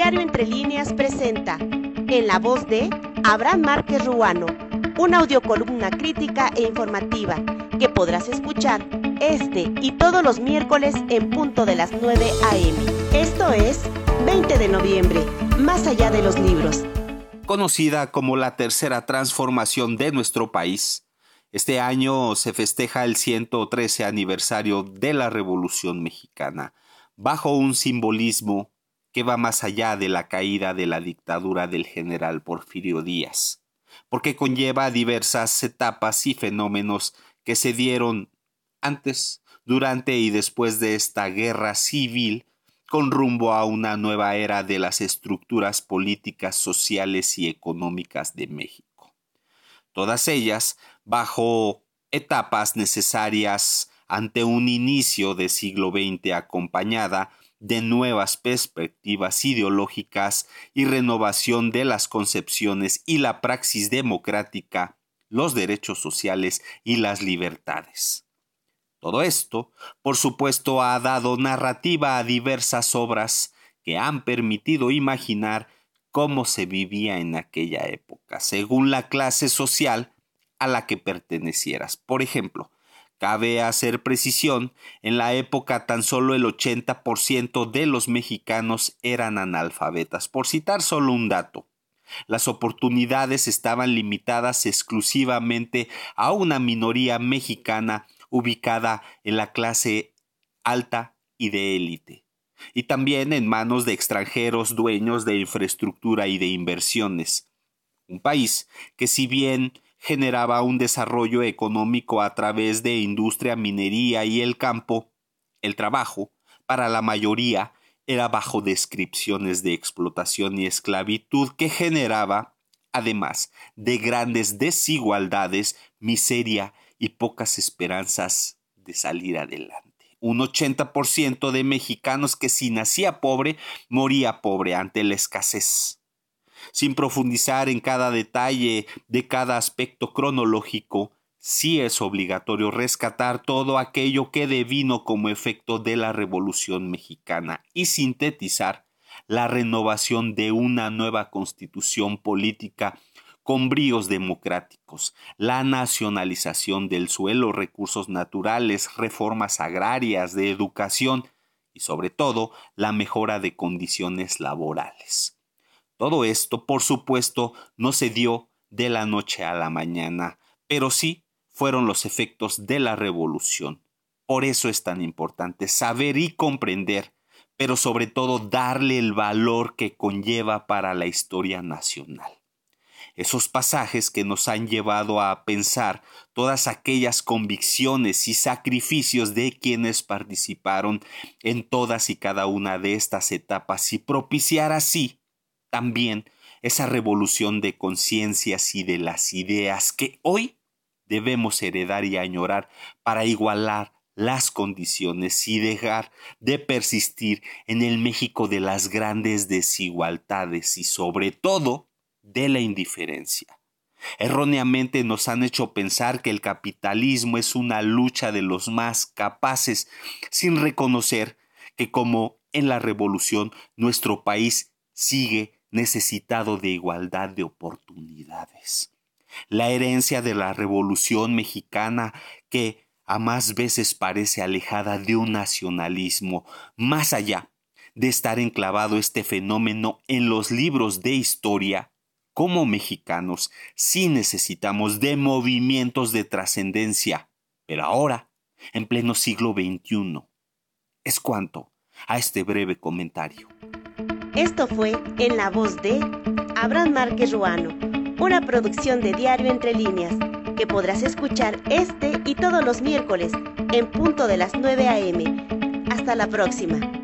Diario Entre Líneas presenta, en la voz de Abraham Márquez Ruano, una audiocolumna crítica e informativa que podrás escuchar este y todos los miércoles en punto de las 9 a.m. Esto es 20 de noviembre, más allá de los libros. Conocida como la tercera transformación de nuestro país, este año se festeja el 113 aniversario de la Revolución Mexicana, bajo un simbolismo que va más allá de la caída de la dictadura del general Porfirio Díaz, porque conlleva diversas etapas y fenómenos que se dieron antes, durante y después de esta guerra civil con rumbo a una nueva era de las estructuras políticas, sociales y económicas de México. Todas ellas bajo etapas necesarias ante un inicio de siglo XX acompañada de nuevas perspectivas ideológicas y renovación de las concepciones y la praxis democrática, los derechos sociales y las libertades. Todo esto, por supuesto, ha dado narrativa a diversas obras que han permitido imaginar cómo se vivía en aquella época, según la clase social a la que pertenecieras. Por ejemplo, Cabe hacer precisión, en la época tan solo el 80% de los mexicanos eran analfabetas, por citar solo un dato. Las oportunidades estaban limitadas exclusivamente a una minoría mexicana ubicada en la clase alta y de élite, y también en manos de extranjeros dueños de infraestructura y de inversiones. Un país que si bien generaba un desarrollo económico a través de industria, minería y el campo, el trabajo, para la mayoría, era bajo descripciones de explotación y esclavitud que generaba, además de grandes desigualdades, miseria y pocas esperanzas de salir adelante. Un 80% de mexicanos que si nacía pobre, moría pobre ante la escasez sin profundizar en cada detalle de cada aspecto cronológico, sí es obligatorio rescatar todo aquello que devino como efecto de la Revolución mexicana y sintetizar la renovación de una nueva constitución política con bríos democráticos, la nacionalización del suelo, recursos naturales, reformas agrarias, de educación y sobre todo la mejora de condiciones laborales. Todo esto, por supuesto, no se dio de la noche a la mañana, pero sí fueron los efectos de la revolución. Por eso es tan importante saber y comprender, pero sobre todo darle el valor que conlleva para la historia nacional. Esos pasajes que nos han llevado a pensar todas aquellas convicciones y sacrificios de quienes participaron en todas y cada una de estas etapas y propiciar así también esa revolución de conciencias y de las ideas que hoy debemos heredar y añorar para igualar las condiciones y dejar de persistir en el México de las grandes desigualdades y sobre todo de la indiferencia. Erróneamente nos han hecho pensar que el capitalismo es una lucha de los más capaces, sin reconocer que como en la revolución nuestro país sigue necesitado de igualdad de oportunidades. La herencia de la Revolución mexicana que a más veces parece alejada de un nacionalismo, más allá de estar enclavado este fenómeno en los libros de historia, como mexicanos sí necesitamos de movimientos de trascendencia, pero ahora, en pleno siglo XXI. Es cuanto a este breve comentario. Esto fue En la voz de Abraham Márquez Ruano, una producción de Diario Entre Líneas, que podrás escuchar este y todos los miércoles en punto de las 9 a.m. Hasta la próxima.